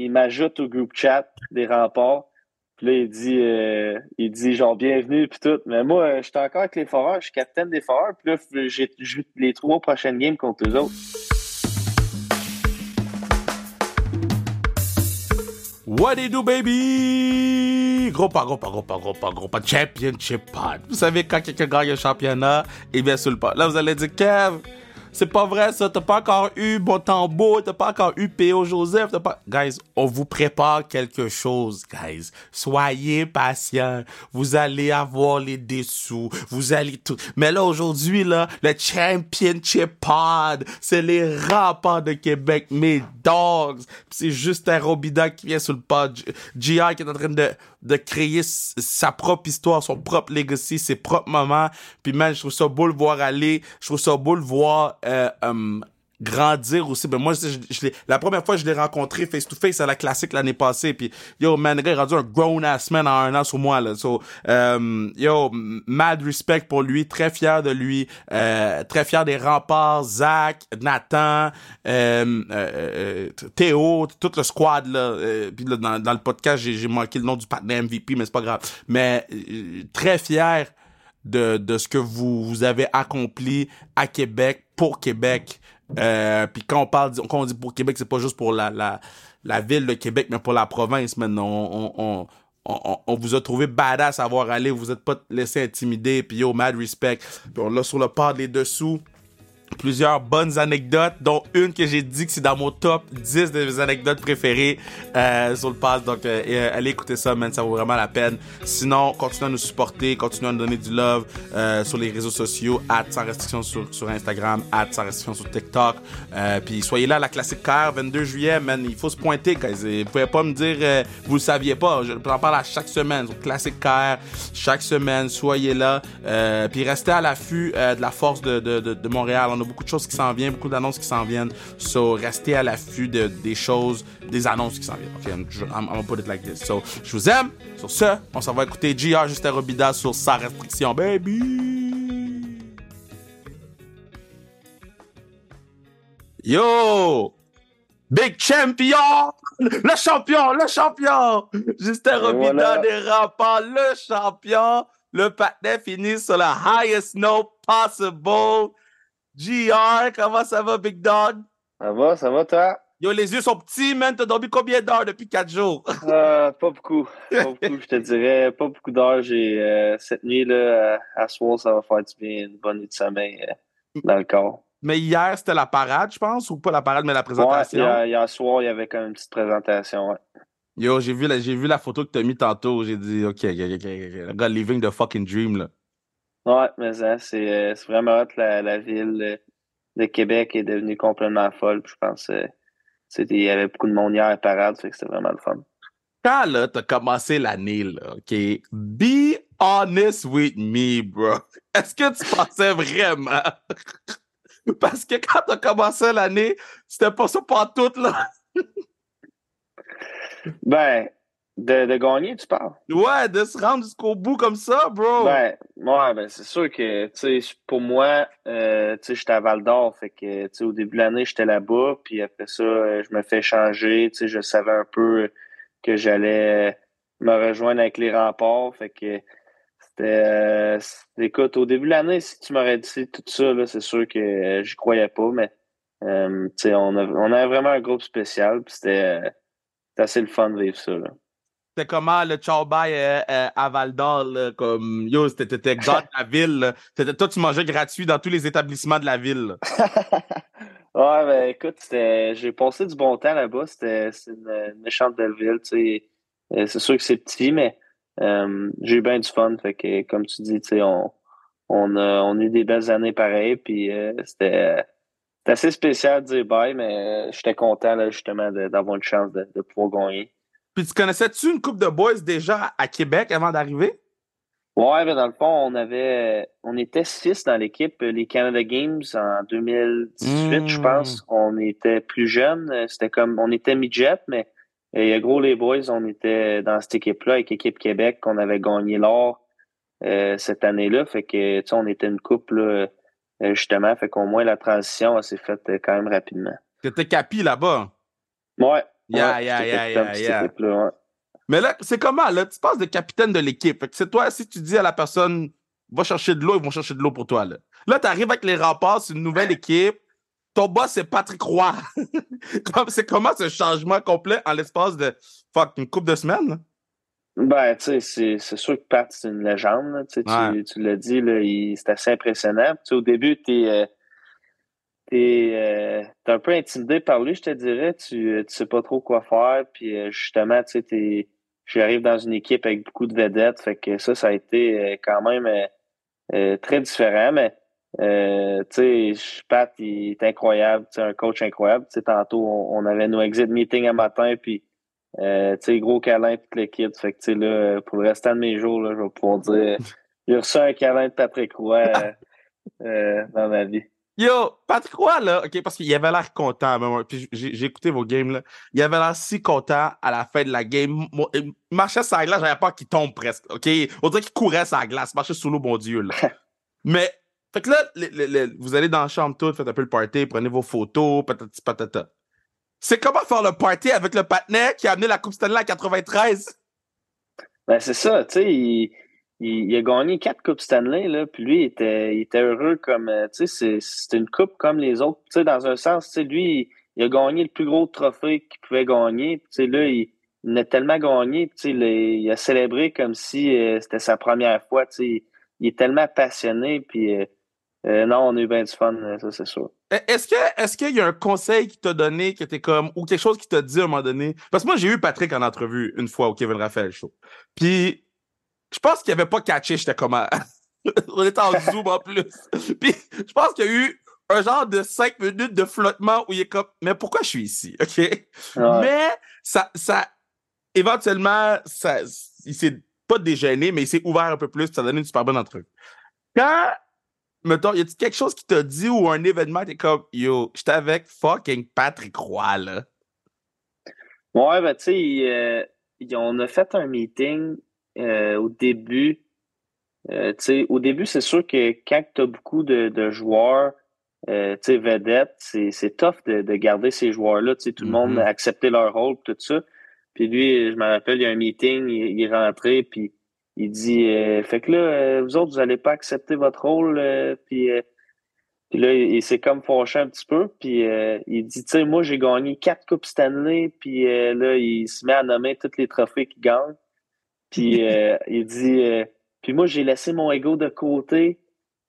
il m'ajoute au groupe chat des remparts. Puis là, il dit, euh, il dit genre bienvenue puis tout. Mais moi, euh, j'étais encore avec les foreurs, je suis capitaine des foreurs. Puis là, j'ai les trois prochaines games contre eux autres. What do you do, baby? Gros pas, gros pas, gros pas, gros pas, gros pas. Championship pod. Vous savez, quand quelqu'un gagne un championnat, et bien sur le pas. Là, vous allez dire, Kev, c'est pas vrai ça, t'as pas encore eu Bontambo, t'as pas encore eu P.O. Joseph, t'as pas... Guys, on vous prépare quelque chose, guys. Soyez patients. Vous allez avoir les dessous, vous allez tout... Mais là, aujourd'hui, là, le Championship Pod, c'est les rapports de Québec, mes dogs. C'est juste un Robida qui vient sur le pod. GI qui est en train de de créer sa propre histoire, son propre legacy, ses propres moments. Puis man, je trouve ça beau le voir aller. Je trouve ça beau le voir euh, um, grandir aussi. Ben moi, je, la première fois que je l'ai rencontré face to face à la classique l'année passée, puis yo man, gars est rendu un grown ass man en un an sur moi là. So, um, yo, mad respect pour lui, très fier de lui, euh, très fier des remparts, Zach, Nathan, euh, euh, Théo, tout le squad là. puis dans, dans le podcast, j'ai manqué le nom du partenaire MVP, mais c'est pas grave. Mais très fier de, de ce que vous, vous avez accompli à Québec, pour Québec. Euh, puis quand on parle, quand on dit pour Québec, c'est pas juste pour la, la, la ville de Québec, mais pour la province maintenant. On, on, on, on, vous a trouvé badass à voir aller, vous êtes pas laissé intimider, puis yo, mad respect. Puis on l'a sur le pas des dessous plusieurs bonnes anecdotes, dont une que j'ai dit que c'est dans mon top 10 de mes anecdotes préférées euh, sur le pass. Donc, euh, euh, allez écouter ça, man, ça vaut vraiment la peine. Sinon, continuez à nous supporter, continuez à nous donner du love euh, sur les réseaux sociaux, at sans restriction sur, sur Instagram, at sans restriction sur TikTok. Euh, puis soyez là, la classique car 22 juillet, man, il faut se pointer, guys. Vous pouvez pas me dire, euh, vous le saviez pas. Je parle à chaque semaine, sur classique car, chaque semaine, soyez là. puis restez à l'affût de la force de, de, de, Montréal beaucoup de choses qui s'en viennent, beaucoup d'annonces qui s'en viennent. So, restez à l'affût de, des choses, des annonces qui s'en viennent. Ok, I'm, I'm, gonna put it like this. So, je vous aime. Sur ce, on s'en va écouter JR Justin Robida sur sa restriction, baby. Yo! Big champion! Le champion! Le champion! Justin Robida voilà. des remparts, le champion! Le patin finit sur la highest note possible. GR, comment ça va, Big Dog? Ça va, ça va, toi? Yo, les yeux sont petits, man. T'as dormi combien d'heures depuis quatre jours? euh, pas beaucoup. Pas beaucoup, je te dirais. Pas beaucoup d'heures. J'ai euh, cette nuit, là, à, soir, ça va faire du bien. Une bonne nuit de sommeil euh, dans le corps. Mais hier, c'était la parade, je pense, ou pas la parade, mais la présentation? Ouais, hier, hier soir, il y avait quand même une petite présentation, ouais. Yo, j'ai vu, la, vu la photo que t'as mis tantôt. J'ai dit, OK, OK, OK, OK. Le gars living the fucking dream, là. Ouais, mais ça, c'est, euh, c'est vraiment hot. La, la ville de Québec est devenue complètement folle. je pense qu'il y avait beaucoup de monde hier à parade, fait que c'était vraiment le fun. Quand là, t'as commencé l'année, là, OK, be honest with me, bro. Est-ce que tu pensais vraiment? Parce que quand t'as commencé l'année, c'était pas ça pas tout, là. ben, de, de, gagner, tu parles? Ouais, de se rendre jusqu'au bout comme ça, bro. Ben, ouais, ben c'est sûr que, tu sais, pour moi, euh, tu sais, j'étais à Val d'Or, fait que, tu sais, au début de l'année, j'étais là-bas, puis après ça, euh, je me fais changer, tu sais, je savais un peu que j'allais me rejoindre avec les remparts, fait que c'était, euh, écoute, au début de l'année, si tu m'aurais dit tout ça, là, c'est sûr que euh, j'y croyais pas, mais, euh, tu sais, on, a, on avait vraiment un groupe spécial, puis c'était assez le fun de vivre ça, là c'était comment le ciao bye euh, euh, à Val d'Or, comme yo, c'était dans la ville. Toi, tu mangeais gratuit dans tous les établissements de la ville. ouais, ben écoute, j'ai passé du bon temps là-bas. C'était une, méchante belle ville, tu sais. Euh, c'est sûr que c'est petit, mais j'ai eu bien du fun. Fait que, comme tu dis, tu on, on, a, on eu des belles années pareilles, puis c'était assez spécial de dire bye, mais j'étais content là, justement d'avoir une chance de pouvoir gagner. Puis tu connaissais-tu une coupe de boys déjà à Québec avant d'arriver? Ouais, mais dans le fond, on avait on était six dans l'équipe, les Canada Games en 2018, mmh. je pense. On était plus jeunes. C'était comme on était midget, mais il y a gros les boys, on était dans cette équipe-là avec l'équipe Québec, qu'on avait gagné l'or euh, cette année-là. Fait que tu sais, on était une coupe là, justement, fait qu'au moins la transition s'est faite quand même rapidement. T'étais capi là-bas? Ouais, Yeah, yeah, yeah, yeah, yeah. Mais là, c'est comment, là? Tu passes de capitaine de l'équipe. C'est toi, si tu dis à la personne, va chercher de l'eau, ils vont chercher de l'eau pour toi, là. Là, tu arrives avec les remparts, c'est une nouvelle équipe. Ton boss, c'est Patrick Roy. c'est comment ce changement complet en l'espace de, fuck, une couple de semaines, Ben, tu sais, c'est sûr que Pat, c'est une légende. Tu, tu l'as dit, c'est assez impressionnant. au début, tu es, t'es euh, un peu intimidé par lui, je te dirais. Tu, euh, tu sais pas trop quoi faire. Puis euh, justement, tu sais, j'arrive dans une équipe avec beaucoup de vedettes. Fait que ça, ça a été quand même très différent. Mais tu sais, Pat, il est incroyable. C'est un coach incroyable. Tu sais, tantôt, on, avait nos exit meetings un matin, puis tu sais, gros câlin toute l'équipe. Fait que tu sais, là, pour le restant de mes jours, là, je vais pouvoir dire j'ai reçu un câlin de Patrick Roy dans ma vie. Yo, Patrick Roy, là, OK, parce qu'il avait l'air content. Puis j'ai écouté vos games, là. Il avait l'air si content à la fin de la game. Il marchait sur la glace, j'avais peur qu'il tombe presque, OK? On dirait qu'il courait sur la glace, marchait sous l'eau, bon Dieu, là. Mais, fait que là, vous allez dans la chambre toute, faites un peu le party, prenez vos photos, patati patata. C'est comment faire le party avec le patinet qui a amené la Coupe Stanley en 93? Ben, c'est ça, tu sais, il, a gagné quatre Coupes Stanley, là, puis lui, il était, il heureux comme, euh, tu sais, c'est une coupe comme les autres. Tu sais, dans un sens, tu sais, lui, il, a gagné le plus gros trophée qu'il pouvait gagner. Tu sais, là, il, il a tellement gagné, tu sais, il, a célébré comme si euh, c'était sa première fois, tu sais. Il est tellement passionné, puis euh, non, on a eu bien du fun, ça, c'est sûr. E, est-ce est-ce qu'il y a un conseil qui t'a donné qui était comme ou quelque chose qui t'a dit à un moment donné? Parce que moi j'ai eu Patrick en entrevue une fois au Kevin Raphaël show. Puis je pense qu'il avait pas catché, j'étais comme. On était en zoom en plus. Puis je pense qu'il y a eu un genre de cinq minutes de flottement où il est comme Mais pourquoi je suis ici? OK? Mais ça, ça éventuellement, ça, il s'est pas déjeuné, mais il s'est ouvert un peu plus, ça a donné une super bonne entrevue. Quand, mettons, y a quelque chose qui t'a dit ou un événement, t'es comme Yo, j'étais avec fucking Patrick Roy, là? Ouais, ben, tu sais, euh, on a fait un meeting euh, au début, euh, au début, c'est sûr que quand tu as beaucoup de, joueurs, euh, vedettes, c'est tough de, garder ces joueurs-là. Tout le monde a mm-hmm. accepté leur rôle, tout ça. Puis lui, je me rappelle, il y a un meeting, il, est rentré, puis il dit Fait que là, vous autres, vous n'allez pas accepter votre rôle. puis, puis là, il, s'est comme fâché un petit peu. Puis il dit Tu sais, moi, j'ai gagné quatre Coupes Stanley. Puis là, il se met à nommer tous les trophées qu'il gagne. Puis euh, il dit euh, Puis moi, j'ai laissé mon ego de côté,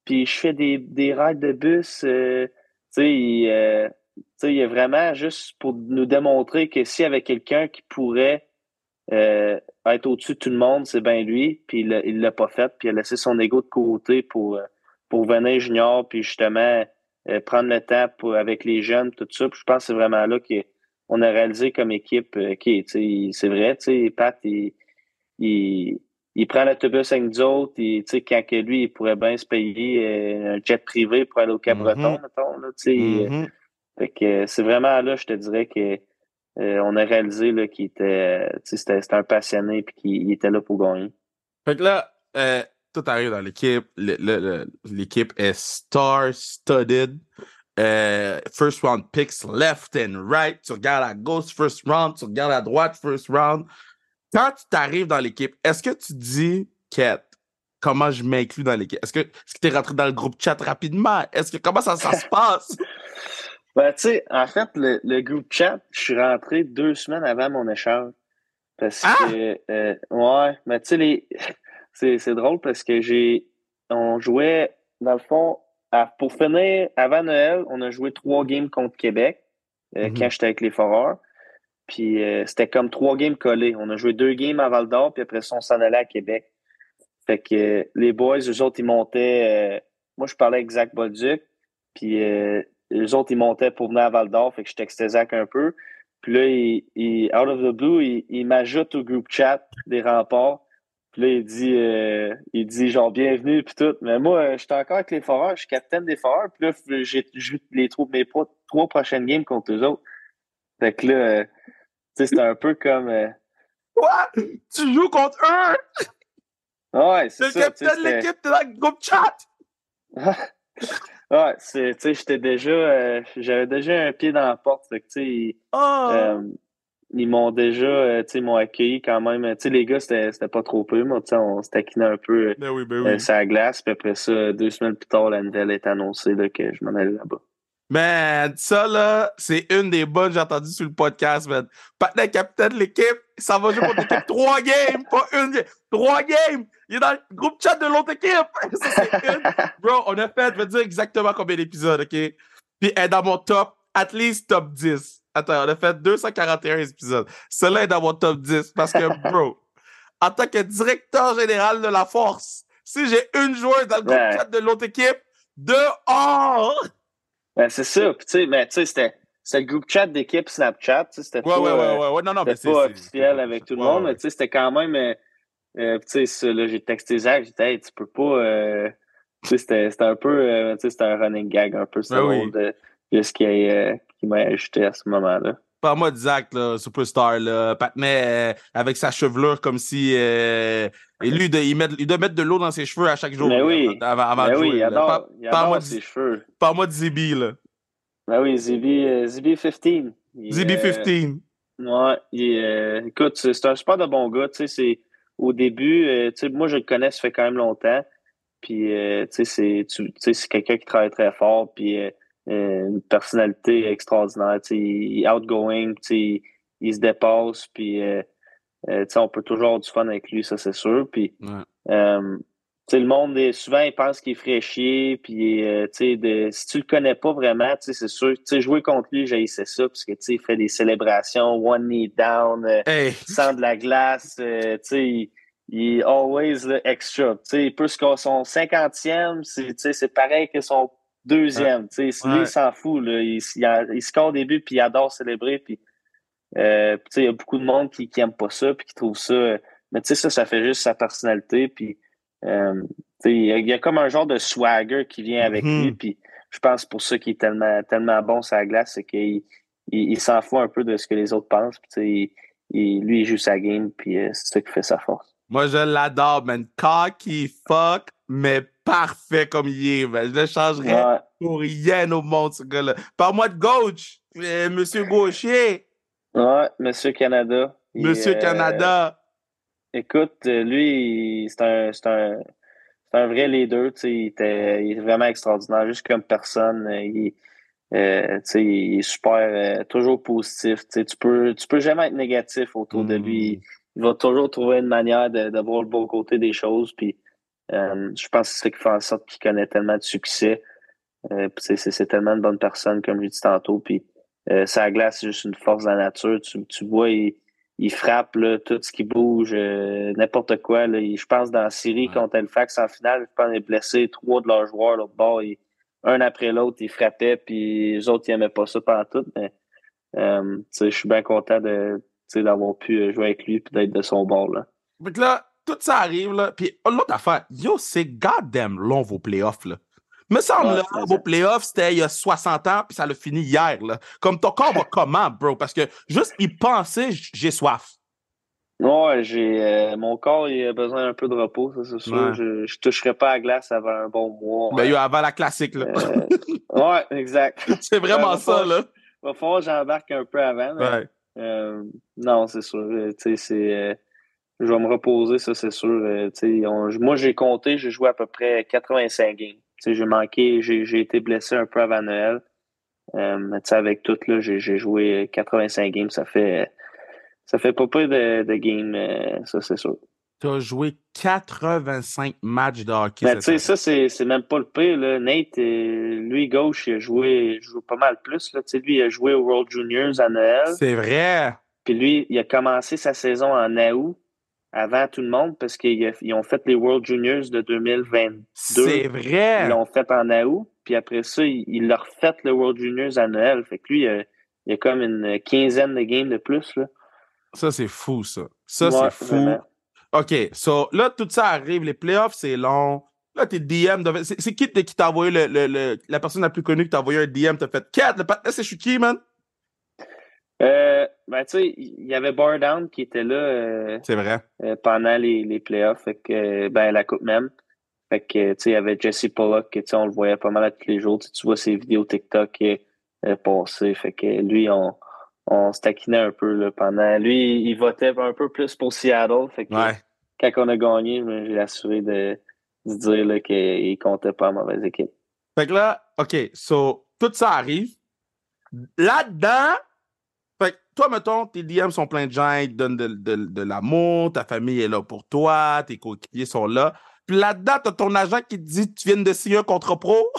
puis je fais des, des rides de bus. Euh, tu sais, il, il est vraiment juste pour nous démontrer que s'il y avait quelqu'un qui pourrait être au-dessus de tout le monde, c'est bien lui. Puis il ne l'a pas fait, puis il a laissé son ego de côté pour, pour venir junior, puis justement prendre le temps pour, avec les jeunes, tout ça. Puis je pense que c'est vraiment là qu'on a réalisé comme équipe, OK, c'est vrai, tu sais, Pat, il, il, il prend l'autobus avec nous autres. Et, quand que lui, il pourrait bien se payer euh, un jet privé pour aller au Cap-Breton, mm-hmm. mettons. Là, mm-hmm. c'est vraiment là, je te dirais que euh, on a réalisé qu'il était, c'était, un passionné et qu'il était là pour gagner. Fait que là, euh, tout arrive dans l'équipe. l'équipe est star-studded. first round picks left and right. Tu regardes à gauche, first round. Tu regardes à droite, first round quand tu t'arrives dans l'équipe, est-ce que tu dis, Kat, comment je m'inclus dans l'équipe? Est-ce que tu es rentré dans le groupe chat rapidement? Est-ce que comment ça, ça se passe? Ben, tu sais, en fait, le, groupe chat, je suis rentré deux semaines avant mon échange. Parce ah! que, euh, ouais, mais tu sais, les... c'est drôle parce que j'ai, on jouait, dans le fond, pour finir, avant Noël, on a joué trois games contre Québec, euh, mm-hmm. quand j'étais avec les Foreurs. Puis euh, c'était comme trois games collés. On a joué deux games à Val d'Or, puis après ça, on s'en allait à Québec. Fait que euh, les boys, eux autres, ils montaient. Euh, moi, je parlais avec Zach Bolduc, puis eux autres, ils montaient pour venir à Val d'Or, fait que je textais Zach un peu. Puis là, il, out of the blue, il, m'ajoute au groupe chat des remparts. Puis là, il dit, il dit genre bienvenue puis tout. Mais moi, j'étais encore avec les foreurs, je suis capitaine des foreurs. Puis là, j'ai les trois, mes trois prochaines games contre eux autres. Fait que là, c'est un peu comme. Euh, Quoi? Tu joues contre eux? Ouais, c'est ça. Le capitaine de l'équipe, dans le groupe chat! ouais, tu sais, j'étais déjà. Euh, j'avais déjà un pied dans la porte. Tu sais. Oh. Euh, ils m'ont déjà, euh, tu sais, m'ont accueilli quand même. Tu sais, les gars, c'était c'était pas trop peu, tu sais, on se taquinait un peu Ben oui, ben oui. sur la glace. Puis après ça, deux semaines plus tard, la nouvelle est annoncée là, que je m'en allais là-bas. Man, ça là, c'est une des bonnes que j'ai entendues sur le podcast, man. Patna, capitaine de l'équipe, ça va jouer contre l'équipe. Trois games, pas une game. Trois games! Il est dans le groupe chat de l'autre équipe! Ça, c'est une. Bro, on a fait, je vais te dire exactement combien d'épisodes, OK? Puis elle est dans mon top, at least top 10. Attends, on a fait 241 épisodes. Celle-là est dans mon top 10 parce que, bro, en tant que directeur général de la force, si j'ai une joueuse dans le groupe chat de l'autre équipe, dehors! Ben, c'est ça. Tu sais, mais tu sais, c'était c'était le groupe chat d'équipe Snapchat. C'était Ouais, pas, ouais, euh, ouais, ouais, ouais. Non, non, mais pas officiel avec tout le ouais, monde, ouais. mais c'était quand même. Euh, euh, tu sais, là, j'ai texté Zach, j'ai dit, hey, tu peux pas. euh, tu sais, c'était un peu. euh, tu sais, c'était un running gag, un peu, c'était Ben oui. drôle de, de ce qui, euh, qui m'a ajouté à ce moment-là. Parle-moi de Zach, là, superstar, là, Patnais, euh, avec sa chevelure comme si. euh, et lui, de, il, met, il doit mettre de l'eau dans ses cheveux à chaque jour. Mais là, oui. Avant, avant de oui, jouer. il là. adore, Par- il Parle-moi adore de, ses cheveux. parle-moi de Zibi, là. Ben oui, Zibi, euh, Zibi 15. Il, Zibi euh, 15. Ouais, il, euh, écoute, c'est un super de bon gars. Tu sais, au début, euh, tu sais, moi je le connais, ça fait quand même longtemps. Puis, euh, tu sais, c'est quelqu'un qui travaille très fort, puis euh, euh, une personnalité extraordinaire. Il est outgoing, il, il se dépasse, puis euh, euh, on peut toujours avoir du fun avec lui, ça c'est sûr. Puis, Ouais. euh, le monde, est, souvent, il pense qu'il est fraîchier, puis, euh, de- si tu le connais pas vraiment, c'est sûr, jouer contre lui, j'haïssais ça, parce que, il fait des célébrations, one knee down, euh, Hey! sans de la glace, euh, tu sais, il, il est always là, extra, il peut scorer son cinquantième, c'est pareil que son deuxième, tu sais, lui, Ouais. il s'en fout, là, il, il, il score au début, puis il adore célébrer, puis, euh, puis, tu sais, il y a beaucoup de monde qui, qui aime pas ça, puis qui trouve ça, euh, mais tu sais, ça, ça fait juste sa personnalité, puis, euh, tu sais, il y, a- comme un genre de swagger qui vient avec Mhm. lui, puis je pense pour ça qu'il est tellement, tellement bon sur la glace, c'est qu'il il, s'en fout un peu de ce que les autres pensent, puis lui, il joue sa game, puis euh, c'est ça qui fait sa force. Moi, je l'adore, man. Cocky, fuck, mais parfait comme il est. Je le changerais Ouais. pour rien au monde, ce gars-là. Parle-moi de Gauche, euh, Monsieur Gaucher, Ouais, Monsieur Canada. Il, Monsieur euh, Canada. Écoute, euh, lui, c'est un, c'est un, un vrai leader, tu sais, il, était, il est vraiment extraordinaire, juste comme personne. Il, euh, il est super, toujours positif. Tu peux, tu peux jamais être négatif autour de lui. Mm. Il va toujours trouver une manière de, de voir le bon côté des choses. Puis, euh, je pense que c'est ça qui fait en sorte qu'il connaît tellement de succès. Euh, c'est, tellement une bonne personne, comme je dit tantôt. Puis, euh, sa glace, c'est juste une force de la nature. Tu, tu vois, il, il frappe là, tout ce qui bouge, euh, n'importe quoi. Là. Il- je pense dans la série Ouais. contre Halifax en finale, je pense qu'il est blessé trois de leurs joueurs là, bord. Ils- un après l'autre, ils frappaient, puis les autres, ils n'aimaient pas ça pendant tout. Mais je suis bien content de, d'avoir pu jouer avec lui et d'être de son bord. Là. Là, tout ça arrive, là. Puis l'autre affaire, yo, c'est goddamn long vos playoffs, là. Me semble, Ouais, là, vos playoffs, c'était il y a 60 ans, puis ça l'a fini hier, là. Comme ton corps va comment, bro? Parce que juste y penser, j'ai soif. Ouais, j'ai euh, mon corps il a besoin d'un peu de repos, ça c'est sûr. Ouais. Je, je toucherai pas à la glace avant un bon mois. Ben, yo, avant la classique, là. Euh, ouais, exact. c'est vraiment va ça, là. Va falloir que j'embarque un peu avant. mais, Ouais. euh, non, c'est sûr. euh, Tu sais, c'est. Je vais me reposer, ça, c'est sûr. euh, tu on- moi, j'ai compté, j'ai joué à peu près 85 games. Tu j'ai manqué, j'ai été blessé un peu avant Noël. Euh, mais tu avec tout, j'ai joué 85 games. Ça fait. Ça fait pas peu de, de games, euh, ça, c'est sûr. T'as joué 85 matchs de hockey. Mais cette tu sais, année. ça, c'est même pas le pire. Là. Nate, lui, gauche, il a joué, il joue pas mal plus. Là. Tu lui, il a joué au World Juniors à Noël. C'est vrai. Puis lui, il a commencé sa saison en août avant tout le monde parce qu'ils ils ont fait les World Juniors de 2022. C'est Ils vrai. l'ont fait en août. Puis après ça, il, il leur fait le World Juniors à Noël. Fait que lui, il a, il a comme une quinzaine de games de plus. Là. Ça, c'est fou, ça. Ça, Ouais, c'est fou. vraiment. OK, so là, tout ça arrive, les playoffs, c'est long. Là, tes DM, c'est qui qui t'a envoyé le, le- le- la personne la plus connue qui t'a envoyé un DM, t'as fait 4, le c'est je suis qui, man? Euh, ben, tu sais, il y avait Bar Down qui était là euh, C'est vrai. euh, pendant les, les playoffs, fait que, ben, la coupe même. Fait que, tu sais, il y avait Jesse Pollock, que, tu sais, on le voyait pas mal à tous les jours. Tu vois ses vidéos TikTok euh, euh, passer. Fait que lui, on, on se taquinait un peu là, pendant. Lui, il votait un peu plus pour Seattle. Fait que quand on a gagné, j'ai assuré de, de dire qu'il comptait pas à mauvaise équipe. Fait que là, OK, so tout ça arrive. Là-dedans, fait que toi, mettons, tes DM sont pleins de gens, ils te donnent de, de, de l'amour, ta famille est là pour toi, tes coéquipiers sont là. Puis là-dedans, t'as ton agent qui te dit tu viens de signer un contre pro?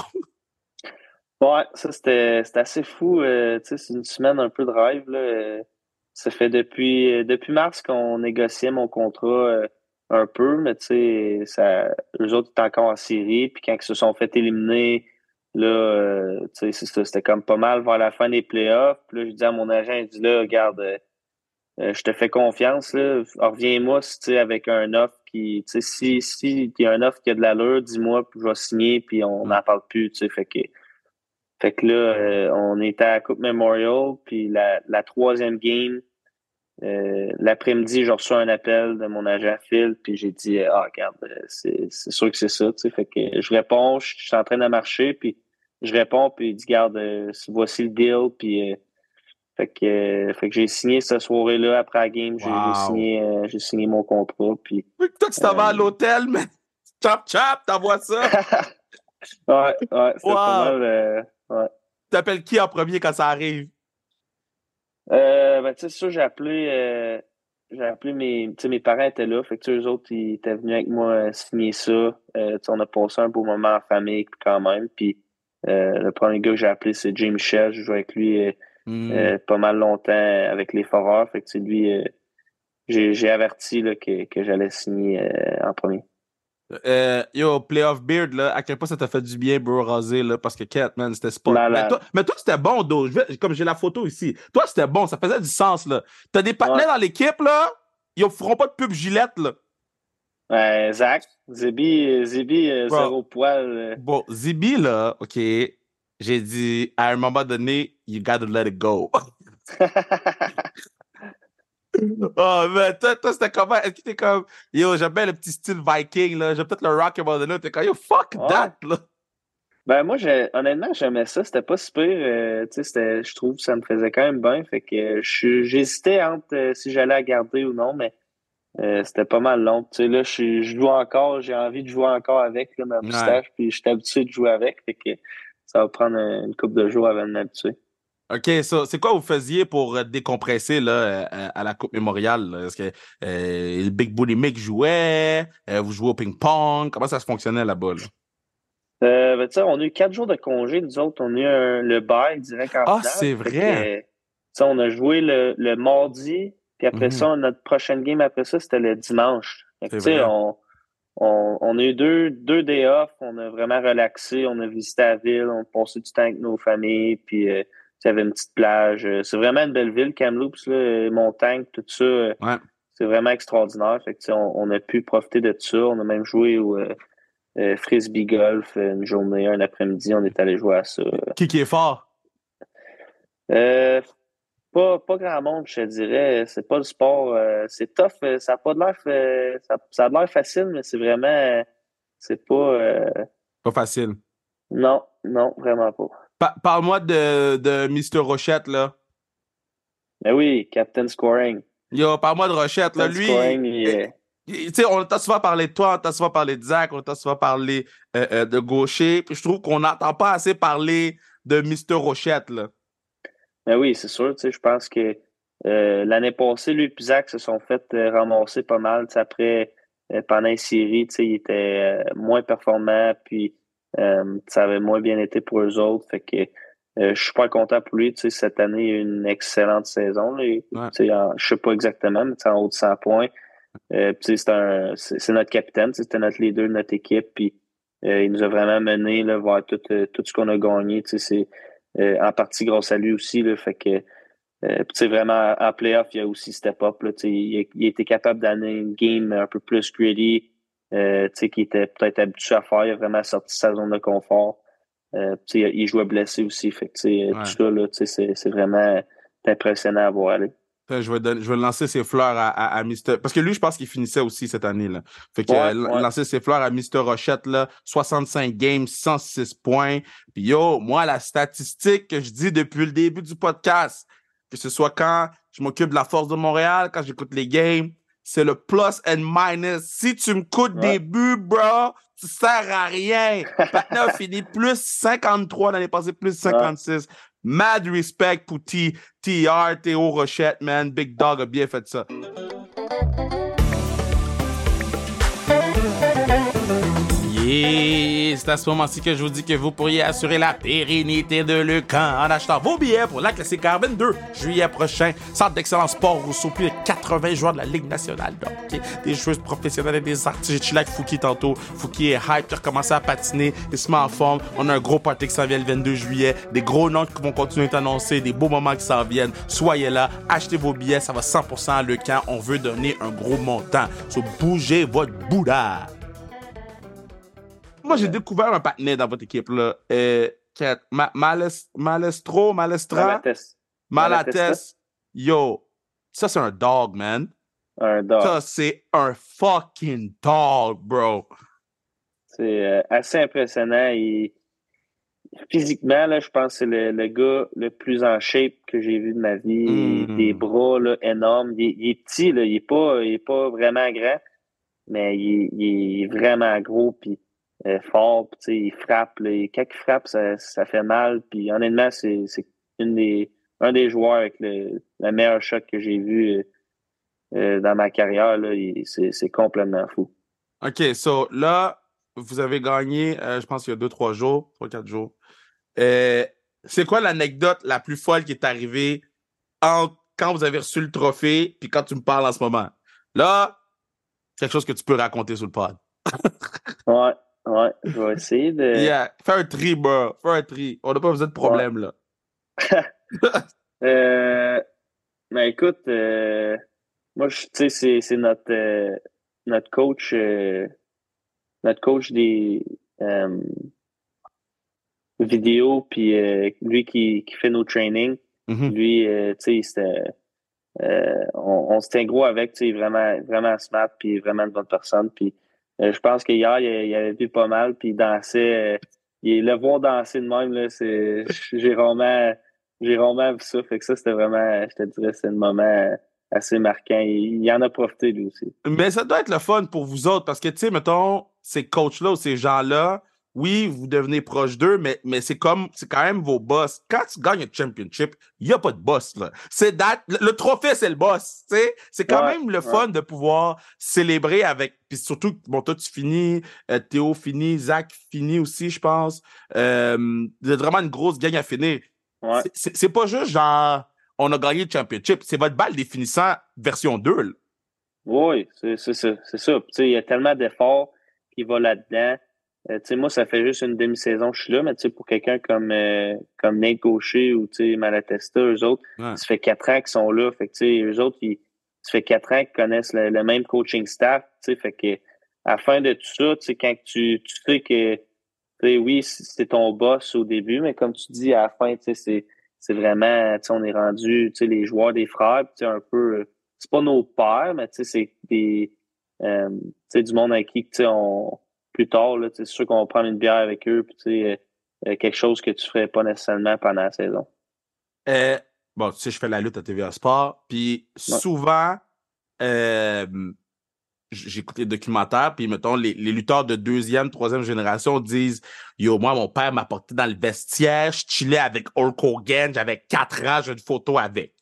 ouais, ça c'était assez fou. Euh, c'est une semaine un peu de rêve. Là. Ça fait depuis, euh, depuis mars qu'on négociait mon contrat euh, un peu, mais tu sais, eux autres étaient encore en série. Puis quand ils se sont fait éliminer, là, euh, tu sais, c'était comme pas mal vers la fin des playoffs. Puis là, je dis à mon agent, il dit là, regarde, euh, euh, je te fais confiance, là. Reviens-moi si tu avec un offre qui, tu sais, si, si il y a un offre qui a de l'allure, dis-moi, puis je vais signer, puis on n'en parle plus, tu sais. Fait que, fait que là, on était à la Coupe Memorial, puis la, la troisième game, euh, l'après-midi, j'ai reçu un appel de mon agent Phil, puis j'ai dit Ah, regarde, euh, c'est, sûr que c'est ça. Tu sais, fait que je réponds, je, suis en train de marcher, puis je réponds, puis il dit Garde, euh, voici le deal, puis fait que, fait que j'ai signé cette soirée-là après la game, j'ai, signé, j'ai signé mon contrat. Puis, toi, tu t'en vas à l'hôtel, mais chop chop, t'envoies ça. ouais, ouais, c'est pas mal. ouais. T'appelles qui en premier quand ça arrive? Euh, ben, tu sais, ça, j'ai appelé, euh, j'ai appelé mes, tu sais, mes parents étaient là, fait que eux autres, ils étaient venus avec moi euh, signer ça. Euh, on a passé un beau moment en famille quand même. Puis euh, le premier gars que j'ai appelé, c'est James Michel. Je joue avec lui mm. pas mal longtemps avec les Foreurs. Fait que c'est lui, j'ai averti là, que, que j'allais signer en premier. Euh, yo, Playoff Beard, là, à quel point ça t'a fait du bien, bro, rasé, là, parce que Catman, c'était spot. Mais toi, mais toi c'était bon, Do. Comme j'ai la photo ici. Toi, c'était bon, ça faisait du sens, là. T'as des partenaires dans l'équipe, là, ils ne feront pas de pub gilette, là. Ouais, Zach, Zibi, Zibi, euh, zéro poil. Euh. Bon, Zibi, là, OK, j'ai dit, à un moment donné, you gotta let it go. Oh, mais toi, toi c'était comment? Est-ce que t'es comme, yo, j'aime bien le petit style viking, là? J'aime peut-être le rock et là. T'es comme, yo, fuck that, là. Ben, moi, honnêtement, j'aimais ça. C'était pas super. Euh, tu sais, je trouve que ça me faisait quand même bien. Fait que j'hésitais entre euh, si j'allais la garder ou non, mais euh, c'était pas mal long. Tu sais, là, je, joue encore. J'ai envie de jouer encore avec ma moustache. Puis je suis habitué de jouer avec. Fait que ça va prendre une couple de jours avant de m'habituer. OK, ça, c'est quoi vous faisiez pour euh, décompresser là, euh, à la Coupe Mémoriale? Est-ce que euh, le Big Booty Mick jouait? vous jouez au ping-pong? Comment ça se fonctionnait là-bas? Ben, on a eu quatre jours de congé. Nous autres, on a eu le bail direct en Ah, c'est vrai! on a joué le, le mardi, puis après mm-hmm. ça, notre prochaine game après ça, c'était le dimanche. on, on, on, a eu deux, deux day off, on a vraiment relaxé, on a visité la ville, on a passé du temps avec nos familles, puis il y avait une petite plage. Euh, c'est vraiment une belle ville, Kamloops, là, montagne, tout ça. Euh, c'est vraiment extraordinaire. Fait que, on, on, a pu profiter de ça. On a même joué au euh, frisbee golf une journée, un après-midi. On est allé jouer à ça. Qui qui est fort? pas, pas grand monde, je te dirais. C'est pas le sport. c'est tough. Ça a pas de l'air. Ça, ça, a l'air facile, mais c'est vraiment. C'est pas. Pas facile. Non, non, vraiment pas. Parle-moi de, de Mr. Rochette, là. Ben oui, Captain Scoring. Yo, parle-moi de Rochette, là. Lui. Sais, on t'a souvent parlé de toi, on t'a souvent parlé de Zach, on t'a souvent parlé euh, euh, de Gaucher. Puis je trouve qu'on n'entend pas assez parler de Mr. Rochette, là. Ben oui, c'est sûr. Je pense que euh, l'année passée, lui et Zach se sont fait ramasser pas mal. Après, pendant les séries, il était moins performant. Puis ça avait moins bien été pour eux autres. Fait que euh, je suis pas content pour lui. Tu sais, cette année, a une excellente saison. Là. sais, je sais pas exactement, mais en haut de 100 points. Euh, c'est, un, c'est, notre capitaine, c'était notre leader de notre équipe. Puis, euh, il nous a vraiment mené là, voir tout, euh, tout ce qu'on a gagné. C'est en partie grâce à lui aussi. Là, fait que euh, vraiment en playoff, il a aussi step up. Là, il, il était capable d'amener une game un peu plus gritty. Euh, qui était peut-être habitué à faire. Il a vraiment sorti sa zone de confort. Euh, il jouait blessé aussi. Fait que, Tout ça, là, c'est, vraiment impressionnant à voir aller. Je vais, je vais lancer ses fleurs à, à, Mister. Parce que lui, je pense qu'il finissait aussi cette année. Là. Fait que lancer ses fleurs à Mister Rochette, là, 65 games, 106 points. Puis yo, moi, la statistique que je dis depuis le début du podcast, que ce soit quand je m'occupe de la force de Montréal, quand j'écoute les games, c'est le plus and minus. Si tu me coûtes des buts, bro, tu sers à rien. Maintenant, a fini plus 53 l'année passée, plus 56. Mad respect pour TR, Théo Rochette, man. Big Dog a bien fait ça. Et c'est à ce moment-ci que je vous dis que vous pourriez assurer la pérennité de Lucan en achetant vos billets pour la Classique Carbon 2 juillet prochain. Centre d'excellence sport Rousseau, plus de 80 joueurs de la Ligue nationale. Donc, des joueurs professionnels et des artistes. J'ai Fouki tantôt. Fouki est hype, il a recommencé à patiner, il se met en forme. On a un gros party qui s'en vient le 22 juillet. Des gros noms qui vont continuer à annoncer, des beaux moments qui s'en viennent. Soyez là, achetez vos billets, ça va 100% à Lucan. On veut donner un gros montant. So, bougez votre bouddha. Moi, j'ai découvert un partenaire dans votre équipe, là. Euh, Malestro, Malestra? Malates. Yo, ça, c'est un dog, man. Un dog. Ça, c'est un fucking dog, bro. C'est euh, assez impressionnant. Physiquement, là, je pense que c'est le, gars le plus en shape que j'ai vu de ma vie. Mm. Des bras là, énormes. Il, est petit, là. il n'est pas, pas vraiment grand, mais il, il est vraiment gros. Puis euh, fort, il frappe. Là, quand il frappe, ça, ça fait mal. Puis honnêtement, c'est une des, un des joueurs avec le, le meilleur shot que j'ai vu euh, euh, dans ma carrière. C'est complètement fou. OK, so là, vous avez gagné, je pense, il y a deux, trois jours, trois, quatre jours. c'est quoi l'anecdote la plus folle qui est arrivée quand vous avez reçu le trophée puis quand tu me parles en ce moment? Là, quelque chose que tu peux raconter sur le pod. ouais. Ouais, je vais essayer de. Yeah, fais un tri, bro. Fais un tri. On n'a pas besoin de problème, là. euh, ben écoute, euh, moi, tu sais, c'est notre, euh, notre coach, notre coach des vidéos, puis lui qui, qui fait nos trainings. Mm-hmm. Lui, tu sais, on, on se tient gros avec, tu sais, vraiment, vraiment smart, puis vraiment une bonne personne. Puis je pense qu'hier, il, il avait pas mal, puis il dansait. Euh, il, le voir danser de même, là, c'est, j'ai vraiment, j'ai vraiment vu ça. Fait que ça, c'était vraiment, je te dirais, c'est un moment assez marquant. Il, il, en a profité, lui aussi. Mais ça doit être le fun pour vous autres, parce que, tu sais, mettons, ces coachs-là ou ces gens-là, oui, vous devenez proche d'eux, mais, mais c'est comme, c'est quand même vos boss. Quand tu gagnes un championship, il n'y a pas de boss, là. C'est le, trophée, c'est le boss, tu sais. C'est quand même le fun de pouvoir célébrer avec, puis surtout, bon, toi, tu finis, euh, Théo finit, Zach finit aussi, je pense. Euh, êtes vraiment une grosse gang à finir. Ouais. C'est pas juste genre, on a gagné le championship. C'est votre balle définissant version 2, là. Oui, c'est ça. C'est ça. Tu sais, il y a tellement d'efforts qui vont là-dedans. Euh, moi, ça fait juste une demi-saison que je suis là, mais pour quelqu'un comme, euh, comme Nate Gaucher ou Malatesta, eux autres, ça fait quatre ans qu'ils sont là. Fait que, eux autres, ils, ça fait quatre ans qu'ils connaissent le, même coaching staff. Fait que à la fin de tout ça, quand tu, tu sais que oui, c'est ton boss au début, mais comme tu dis, à la fin, c'est c'est vraiment, on est rendu, les joueurs des frères, un peu, c'est pas nos pères, mais c'est des, euh, du monde avec qui, on, plus tard, c'est sûr qu'on va prendre une bière avec eux, puis euh, euh, quelque chose que tu ferais pas nécessairement pendant la saison. Euh, bon, tu sais, je fais la lutte à TVA Sport, puis souvent, j'écoute les documentaires, puis mettons, les, lutteurs de deuxième, troisième génération disent Yo, moi, mon père m'a porté dans le vestiaire, je chillais avec Hulk Hogan, j'avais quatre ans, j'ai une photo avec.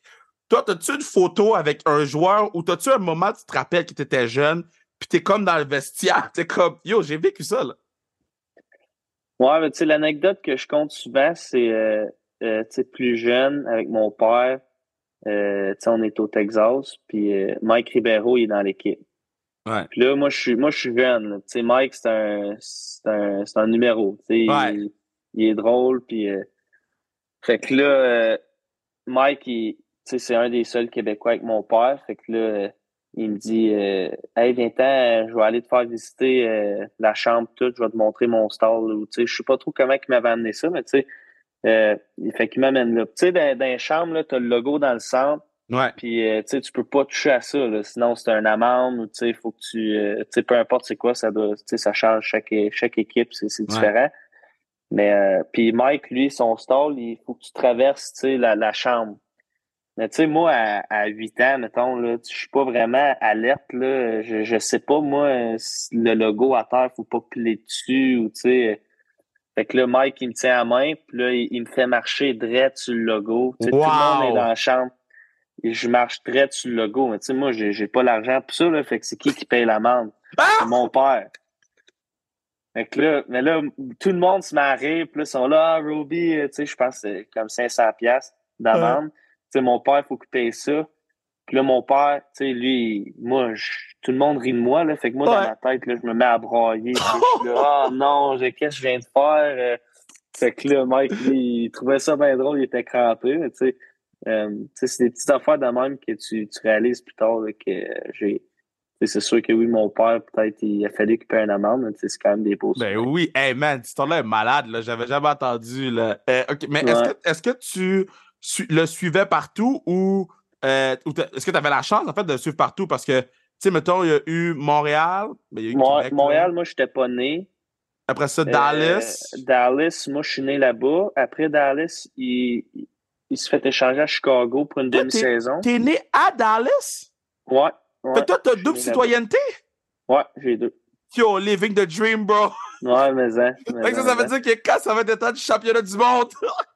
Toi, as-tu une photo avec un joueur ou as-tu un moment, tu te rappelles que tu étais jeune, puis t'es comme dans le vestiaire, t'es comme, yo, j'ai vécu ça, là. Ouais, mais tu sais, l'anecdote que je compte souvent, c'est, euh, euh, tu sais, plus jeune, avec mon père, euh, tu sais, on est au Texas, puis Mike Ribeiro, il est dans l'équipe. Ouais. Puis là, moi, je suis, moi, je suis jeune, tu sais, Mike, c'est un, c'est un, c'est un numéro, tu sais, ouais. il, est drôle, puis, fait que là, Mike, tu sais, c'est un des seuls Québécois avec mon père, fait que là, il me dit euh, Hey, viens-t'en, je vais aller te faire visiter euh, la chambre toute, je vais te montrer mon stall. Je sais pas trop comment il m'avait amené ça, mais tu sais, euh, il fait qu'il m'amène là. Tu sais, dans, dans les chambres, tu as le logo dans le centre. Ouais. Puis, euh, tu sais, tu peux pas toucher à ça, là, sinon c'est un amende ou, tu sais, il faut que tu, euh, tu sais, peu importe c'est quoi, ça doit, tu sais, ça change chaque, chaque équipe, c'est différent. Mais, puis Mike, lui, son stall, il faut que tu traverses, tu sais, la, la chambre. Mais tu sais, moi, à, à 8 ans, mettons, là, je suis pas vraiment alerte, là. Je, je sais pas, moi, si le logo à terre, faut pas piler dessus ou, tu sais. Fait que là, Mike, il me tient à la main, puis là, il, il me fait marcher direct sur le logo. Tout le monde est dans la chambre. Et je marche direct sur le logo. Mais tu sais, moi, j'ai pas l'argent pour ça, là. Fait que c'est qui qui paye l'amende? Ah! C'est mon père. Fait que là, mais là, tout le monde se met à rire, puis là, ils sont là, ah, Roby, euh, tu sais, je pense que c'est comme 500 pièces d'amende. Tu sais, mon père, il faut qu'il paye ça. Puis là, mon père, tu sais, lui, moi, je- tout le monde rit de moi, là. Fait que moi, Ouais. dans ma tête, là, je me mets à là, ah non, j'ai- qu'est-ce que je viens de faire? Euh, Fait que là, Mike, lui, il trouvait ça bien drôle, il était crampé, mais tu sais, euh, tu sais, c'est des petites affaires de même que tu, tu réalises plus tard, là, que j'ai. C'est sûr que oui, mon père, peut-être, il a fallu qu'il paye une amende, mais c'est quand même des beaux Ben oui, hey man, cette histoire-là est malade, là. J'avais jamais entendu, là. Euh, ok, mais est-ce que, est-ce que tu su- le suivais partout ou, euh, ou est-ce que tu avais la chance, en fait, de le suivre partout? Parce que, tu sais, mettons, il y a eu Montréal, ben, il y a eu Mo- Québec, là. Montréal, moi, j'étais pas né. Après ça, Euh, Dallas. Dallas, moi, je suis né là-bas. Après Dallas, il, il, se fait échanger à Chicago pour une demi-saison. T'es né à Dallas? Ouais. ouais. Toi, t'as je double citoyenneté? Ouais, j'ai deux. Yo, living the dream, bro. Ouais, mais hein. mais ça, ça veut mais dire que quand ça va être le temps du championnat du monde,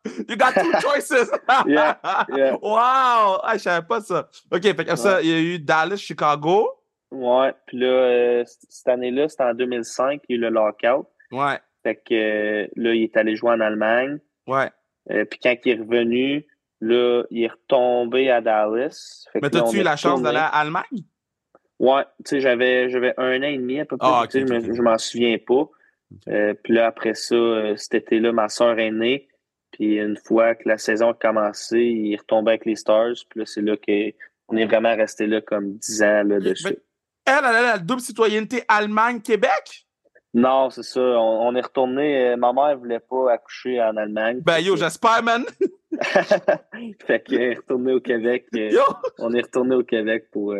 you got two choices. Yeah, yeah. Wow! Ah, je savais pas ça. OK, fait que ça, il y a eu Dallas, Chicago. Ouais, puis là, euh, cette année-là, c'était en 2005, il y a eu le lockout. Ouais, Fait que euh, là, il est allé jouer en Allemagne. ouais. Euh, puis quand il est revenu, là, il est retombé à Dallas. Fait Mais t'as-tu eu la chance d'aller à Allemagne? Ouais, tu sais, j'avais, j'avais un an et demi à peu près. Ah, je, m'en souviens pas. Euh, puis là, après ça, euh, cet été-là, ma soeur est née. Puis une fois que la saison a commencé, il est retombé avec les Stars. Puis là, c'est là qu'on est vraiment resté là comme 10 ans là, dessus. Mais- Elle, elle a la double citoyenneté Allemagne-Québec? Non, c'est ça. On, on est retourné. euh, ma mère voulait pas accoucher en Allemagne. Ben yo, j'espère, man. fait qu'elle est retournée au Québec. Yo, on est retourné au Québec pour.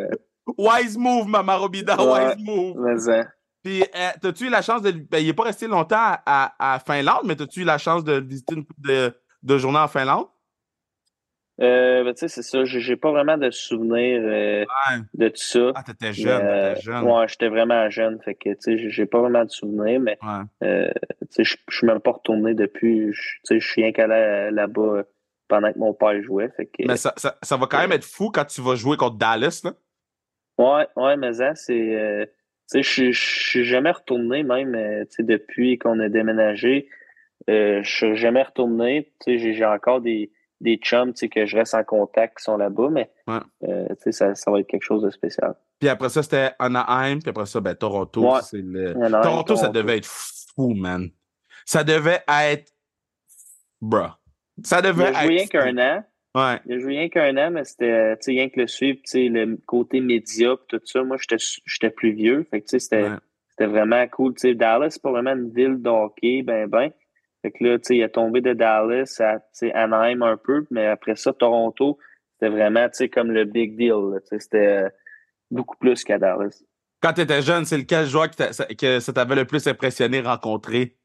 Euh, wise move, Maman Robida, Ouais. wise move. mais. Puis, euh, t'as-tu eu la chance de. Ben, il est pas resté longtemps à, à, Finlande, mais t'as-tu eu la chance de visiter une de, de journées en Finlande? Euh, ben, tu sais, c'est ça. J'ai pas vraiment de souvenirs euh, Ouais. de tout ça. Ah, t'étais jeune, t'étais jeune. Ouais, j'étais vraiment jeune. Fait que, tu sais, j'ai- pas vraiment de souvenirs, mais, Ouais. euh, tu sais, je suis même pas retourné depuis. Tu sais, je suis rien qu'allé euh, là-bas euh, pendant que mon père jouait. Fait que, Mais ça, ça, ça va quand même être fou quand tu vas jouer contre Dallas, là. Ouais, ouais, mais ça, c'est, euh, tu sais, je suis- jamais retourné, même, euh, tu sais, depuis qu'on a déménagé. Euh, je suis jamais retourné. Tu sais, j'ai encore des, des chums, tu sais, que je reste en contact qui sont là-bas, mais, Ouais. euh, tu sais, ça, ça va être quelque chose de spécial. Puis après ça, c'était Anaheim, puis après ça, ben, Toronto. Ouais. c'est le... Anaheim, Toronto, ça Toronto. devait être fou, man. Ça devait être. Bruh. Ça devait joué rien être. qu'un an. Ouais. Il a joué rien qu'un an, mais c'était, sais, rien que le suivre, le côté média tout ça. Moi, j'étais, j'étais plus vieux. Fait que, c'était, Ouais. vraiment cool. Dallas, c'est pas vraiment une ville de hockey, ben, ben. Fait que là, tu sais, il est tombé de Dallas à, Anaheim un peu, mais après ça, Toronto, c'était vraiment, comme le big deal, c'était euh, beaucoup plus qu'à Dallas. Quand tu étais jeune, c'est lequel joueur que ça t'avait le plus impressionné rencontrer?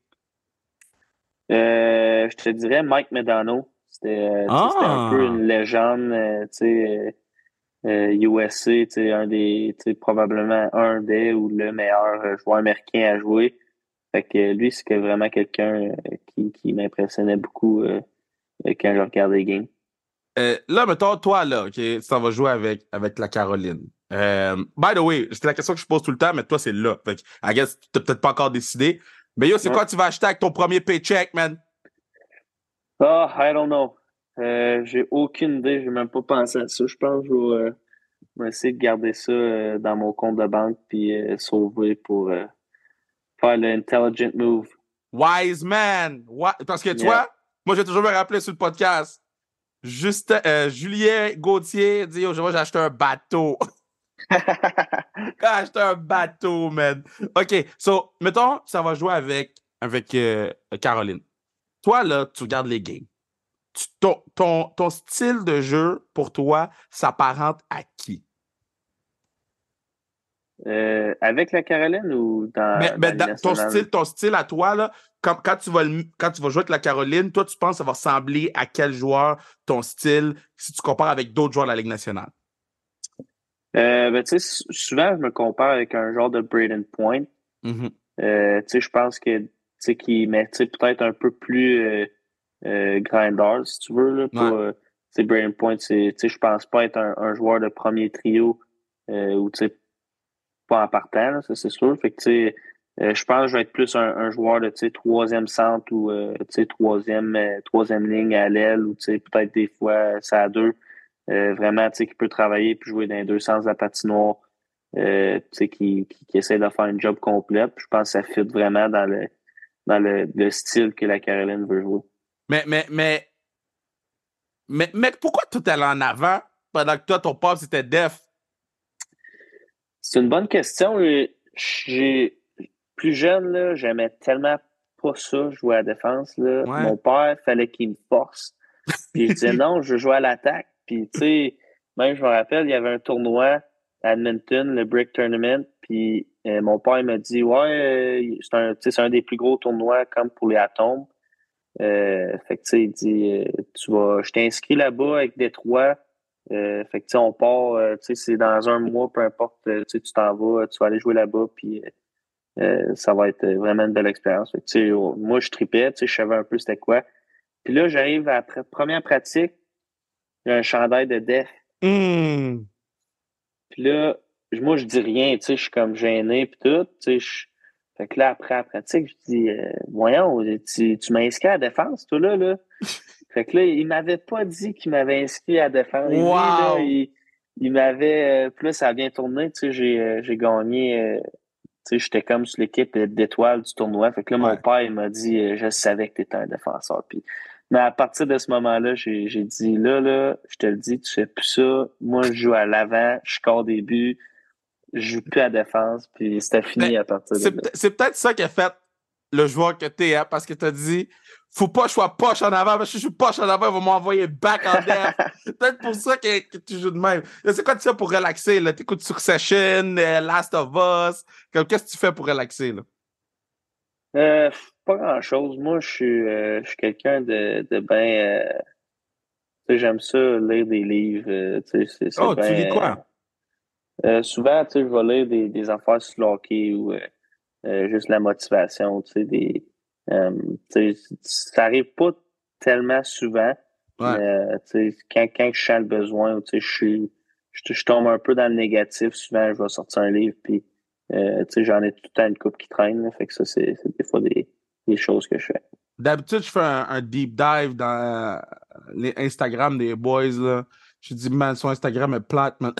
Euh, je te dirais Mike Medano. C'était, euh, c'était Ah! un peu une légende, euh, tu sais, euh, euh, USA, tu sais, un des, probablement un des ou le meilleur euh, joueur américain à jouer. Fait que lui, c'était vraiment quelqu'un qui, qui m'impressionnait beaucoup euh, quand je regardais les games. Euh, là, mettons, toi, là, OK, tu t'en vas jouer avec, avec la Caroline. By the way, c'est la question que je pose tout le temps, mais toi, c'est là. Fait que, I guess, t'as peut-être pas encore décidé. Mais yo, c'est Ouais. quoi tu vas acheter avec ton premier paycheck, man? Ah, I don't know. Euh, j'ai aucune idée, j'ai même pas pensé à ça. Je pense que je vais, euh, essayer de garder ça euh, dans mon compte de banque puis sauver pour faire l'intelligent move. Wise man! Wa- Parce que, tu Yeah. vois, moi, j'ai toujours me rappeler sur le podcast. Juste, Julien Gauthier dit, yo, j'ai acheté un bateau. J'ai acheté un bateau, man. OK, so, mettons, ça va jouer avec, avec Caroline. Toi, là, tu regardes les games. Tu- ton, ton, ton style de jeu, pour toi, s'apparente à qui? Euh, avec la Caroline ou dans. Mais, mais dans dans ton, style, ton style à toi, là, quand, quand, tu vas, quand tu vas jouer avec la Caroline, toi, tu penses que ça va ressembler à quel joueur ton style si tu compares avec d'autres joueurs de la Ligue nationale? Euh, ben, souvent, je me compare avec un genre de Braden Point. Mm-hmm. euh, je pense que qui met peut-être un peu plus euh, euh, grinder, si tu veux. Là, pour, ouais. euh, Braden Point, je pense pas être un, un, joueur de premier trio euh, ou pas en partant, ça c'est sûr. Fait que euh, je pense que je vais être plus un, un joueur de troisième centre ou euh, troisième, euh, troisième ligne à l'aile ou peut-être des fois ça à deux. Euh, vraiment, qui peut travailler et jouer dans les deux sens de la patinoire. Euh, qui, qui, qui, essaie de faire un job complet. je pense que ça fit vraiment dans le dans le, le, style que la Caroline veut jouer. Mais, mais, mais, mais, mais pourquoi tout allait en avant pendant que toi, ton pop, c'était def? C'est une bonne question. J'ai plus jeune, j'aimais tellement pas ça, jouer à la défense. Là. Ouais. Mon père, fallait qu'il me force. Puis je disais non, je veux jouer à l'attaque. Puis tu sais, même je me rappelle, il y avait un tournoi à Edmonton, le Brick Tournament. Puis euh, mon père il m'a dit Ouais, euh, c'est un, un des plus gros tournois comme pour les atomes. Euh, fait que tu sais, il dit tu vas, je t'ai inscrit là-bas avec Détroit. Euh, fait que tu sais, on part, tu sais, c'est dans un mois, peu importe, tu t'en vas, tu vas aller jouer là-bas, puis euh, ça va être vraiment une belle expérience. Fait que, tu sais, oh, moi, je tripais, tu sais, je savais un peu c'était quoi. Puis là, j'arrive à la première pratique, a un chandail de def. Mm. Puis là, moi, je dis rien, tu sais, je suis comme gêné, puis tout, tu sais, je... Fait que là, après la pratique, je dis, euh, voyons, tu, tu m'as inscrit à la défense, toi, là, là. fait que là, il m'avait pas dit qu'il m'avait inscrit à la défense. Wow. Là, il, il m'avait, euh, plus ça a bien tourné, tu sais, j'ai, euh, j'ai gagné, euh, tu sais, j'étais comme sur l'équipe d'étoiles du tournoi. Fait que là, Ouais. mon père, il m'a dit, je savais que tu étais un défenseur. Puis, mais à partir de ce moment-là, j'ai, j'ai dit, là, là, je te le dis, tu fais plus ça. Moi, je joue à l'avant, je score des buts, je joue plus à défense, puis c'était fini Mais à partir de là. c'est peut-être ça qui a fait le joueur que t'es, hein, parce que t'as dit, faut pas que je sois poche en avant, parce que si je suis poche en avant, ils vont m'envoyer back en def. C'est peut-être pour ça que, que tu joues de même. C'est quoi tu fais pour relaxer, là? T'écoutes Succession, euh, Last of Us. Qu'est-ce que tu fais pour relaxer, là? Euh, pas grand chose. Moi, je suis, euh, je suis quelqu'un de, de bien. euh, tu sais, j'aime ça lire des livres. euh, tu sais, c'est, Oh, tu ben, lis quoi? Euh, souvent, tu sais, je vais lire des, des affaires sur hockey ou euh, euh, juste la motivation. Tu sais, des, tu sais, ça arrive pas tellement souvent. Ouais. Tu sais, quand, quand je sens le besoin, ou, tu sais, je suis, je, je tombe un peu dans le négatif. Souvent, je vais sortir un livre, puis euh, tu sais, j'en ai tout le temps une coupe qui traîne. là. fait que ça, c'est, c'est des fois des, des choses que je fais. D'habitude, je fais un, un deep dive dans euh, les Instagram des boys, là. Je dis, man, son Instagram est plate, man.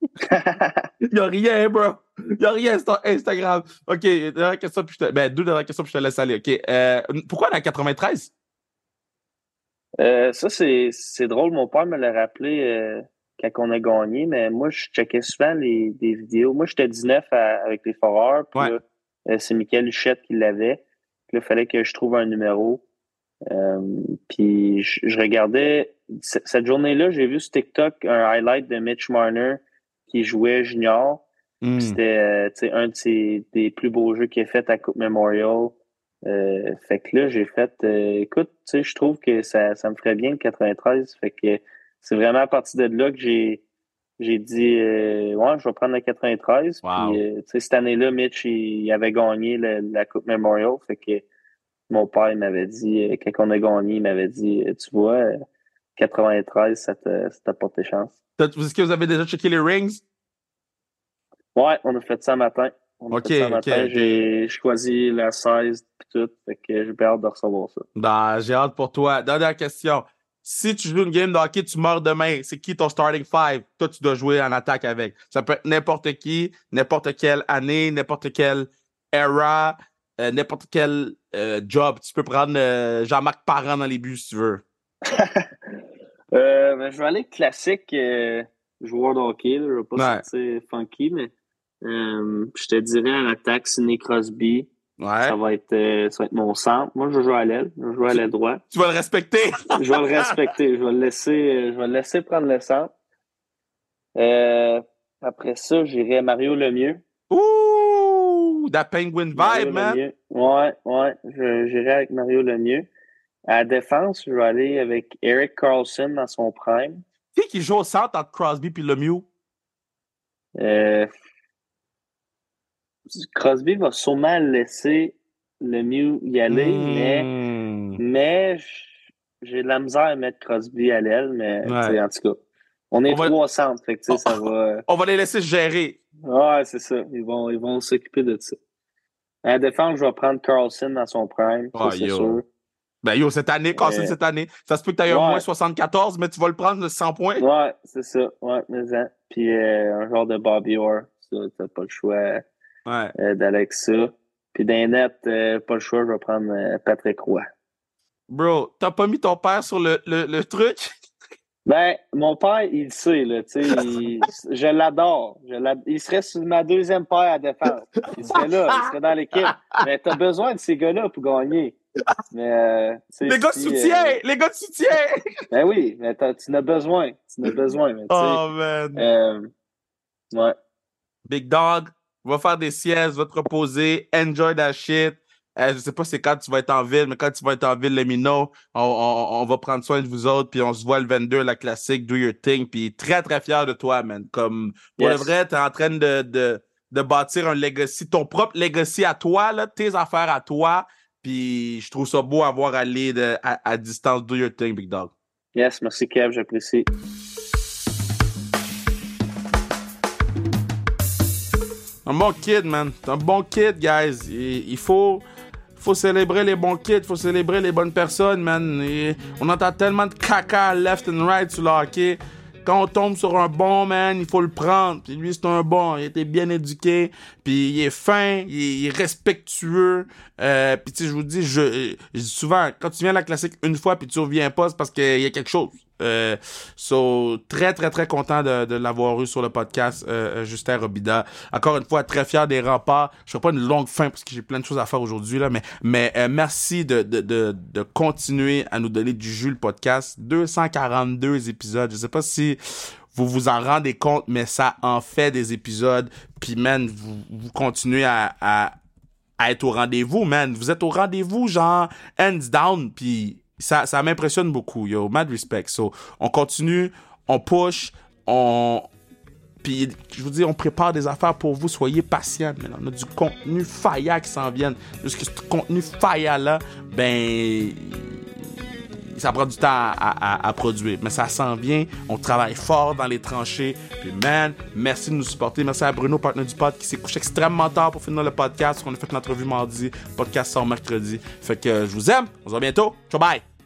Il a rien, bro. Il a rien sur Instagram. OK, dernière question, puis je te... Ben, deux dernières questions, puis je te laisse aller. OK. Euh, pourquoi la 93? Euh, ça, c'est, c'est drôle. Mon père me l'a rappelé euh, quand on a gagné, mais moi, je checkais souvent les, des vidéos. Moi, j'étais 19 à- avec les Foreurs, puis Ouais. euh, c'est Michael Huchette qui l'avait. Puis là, il fallait que je trouve un numéro. Puis je, je regardais... Cette journée-là, j'ai vu sur TikTok un highlight de Mitch Marner qui jouait junior. Hmm. C'était euh, un de ses, des plus beaux jeux qu'il a fait à Coupe Memorial. Euh, fait que là, j'ai fait, euh, écoute, tu sais, je trouve que ça, ça me ferait bien le 93. Fait que c'est vraiment à partir de là que j'ai j'ai dit, euh, ouais, je vais prendre le 93. Wow. Puis, cette année-là, Mitch, il, avait gagné le- la Coupe Memorial. Fait que mon père, m'avait dit, quand on a gagné, il m'avait dit, tu vois, euh, 93, ça tes chances. T'as- Est-ce que vous avez déjà checké les rings? Ouais, on a fait ça matin. On a Ok, fait ça ok, matin. ok. J'ai choisi la 16 et tout. Fait que j'ai hâte de recevoir ça. Ben, j'ai hâte pour toi. Dernière question. Si tu joues une game de hockey, tu meurs demain. C'est qui ton starting five? Toi, tu dois jouer en attaque avec. Ça peut être n'importe qui, n'importe quelle année, n'importe quelle era, euh, n'importe quel euh, job. Tu peux prendre euh, Jean-Marc Parent dans les buts si tu veux. Je vais aller classique euh, joueur de hockey. Là. Je vais pas Ouais. sortir funky, mais euh, je te dirais à l'attaque, Sidney Crosby. Ouais. Ça va être euh, ça va être mon centre. Moi, je joue à l'aile. Je joue à l'aile droit. Tu vas le respecter. Je vais le respecter. Je vais le laisser, je vais le laisser prendre le centre. Euh, après ça, j'irais Mario Lemieux. Ouh! That penguin Mario vibe, man. Lemieux. Ouais, ouais. J'irais avec Mario Lemieux. À la défense, je vais aller avec Eric Carlson dans son prime. Qui qui joue au centre entre Crosby puis Lemieux? Euh, Crosby va sûrement laisser Lemieux y aller, mais, Hmm. mais j- j'ai de la misère à mettre Crosby à l'aile, mais Ouais. en tout cas. On est On va- trois centres, fait que tu sais, ça va. On va les laisser se gérer. Ouais, c'est ça. Ils vont, ils vont s'occuper de ça. À la défense, je vais prendre Carlson dans son prime, Ah, c'est sûr. Ben yo, cette année, Carson, cette année, ça se peut que tu aies un ouais. moins 74, mais tu vas le prendre le 100 points. Ouais, c'est ça. Ouais, mais hein. Puis euh, un genre de Bobby Orr, ça, t'as pas le choix Ouais. euh, ça. Puis d'un net, euh, pas le choix, je vais prendre Patrick Roy. Bro, t'as pas mis ton père sur le, le, le truc? Ben, mon père, il le sait, là, tu sais, je l'adore. Il serait sur ma deuxième paire à défense. Il serait là, il serait dans l'équipe. Mais t'as besoin de ces gars-là pour gagner. Mais, euh, Les gars de soutien! euh, Les gars de soutien! ben oui, mais tu en as besoin. Tu en as besoin, mais. Oh, man. euh, ouais. Big Dog, va faire des siestes, va te reposer, enjoy that shit. Euh, je sais pas c'est quand tu vas être en ville, mais quand tu vas être en ville, let me know. On, on, on va prendre soin de vous autres, puis on se voit le 22, la classique, do your thing, puis très, très fier de toi, man. Comme, pour Yes. le vrai, t'es en train de, de, de bâtir un legacy, ton propre legacy à toi, là, tes affaires à toi, puis je trouve ça beau à voir aller de, à, à distance, do your thing, Big Dog. Yes, merci Kev, j'apprécie. Un bon kid, man. Un bon kid, guys. Il, il faut, faut célébrer les bons kids, faut célébrer les bonnes personnes, man. Et on entend tellement de caca left and right sur le hockey. Quand on tombe sur un bon, man, il faut le prendre. Puis lui, c'est un bon. Il était bien éduqué. Puis il est fin, il est, respectueux. Euh, puis tu sais, je vous dis, je, je dis souvent, quand tu viens à la classique une fois puis tu reviens pas, c'est parce qu'il y a quelque chose. Euh, so, très, très, très content de, de l'avoir eu sur le podcast, euh, Justin Robida. Encore une fois, très fier des remparts. Je ferai pas une longue fin parce que j'ai plein de choses à faire aujourd'hui, là, mais, mais euh, merci de, de, de, de continuer à nous donner du jus, le podcast. 242 épisodes. Je sais pas si vous vous en rendez compte, mais ça en fait des épisodes. Puis, man, vous, vous continuez à, à, à être au rendez-vous, man. Vous êtes au rendez-vous, genre, hands down, puis ça, ça m'impressionne beaucoup, yo. Mad respect. So, on continue, on push, on... Puis, je vous dis, on prépare des affaires pour vous. Soyez patients, man. On a du contenu faya qui s'en vient. Jusque ce contenu faya-là, ben... Ça prend du temps à, produire, mais ça s'en vient. On travaille fort dans les tranchées. Puis, man, merci de nous supporter. Merci à Bruno, partenaire du pod, qui s'est couché extrêmement tard pour finir le podcast. On a fait l'entrevue mardi. Podcast sort mercredi. Fait que je vous aime. On se voit bientôt. Ciao, bye.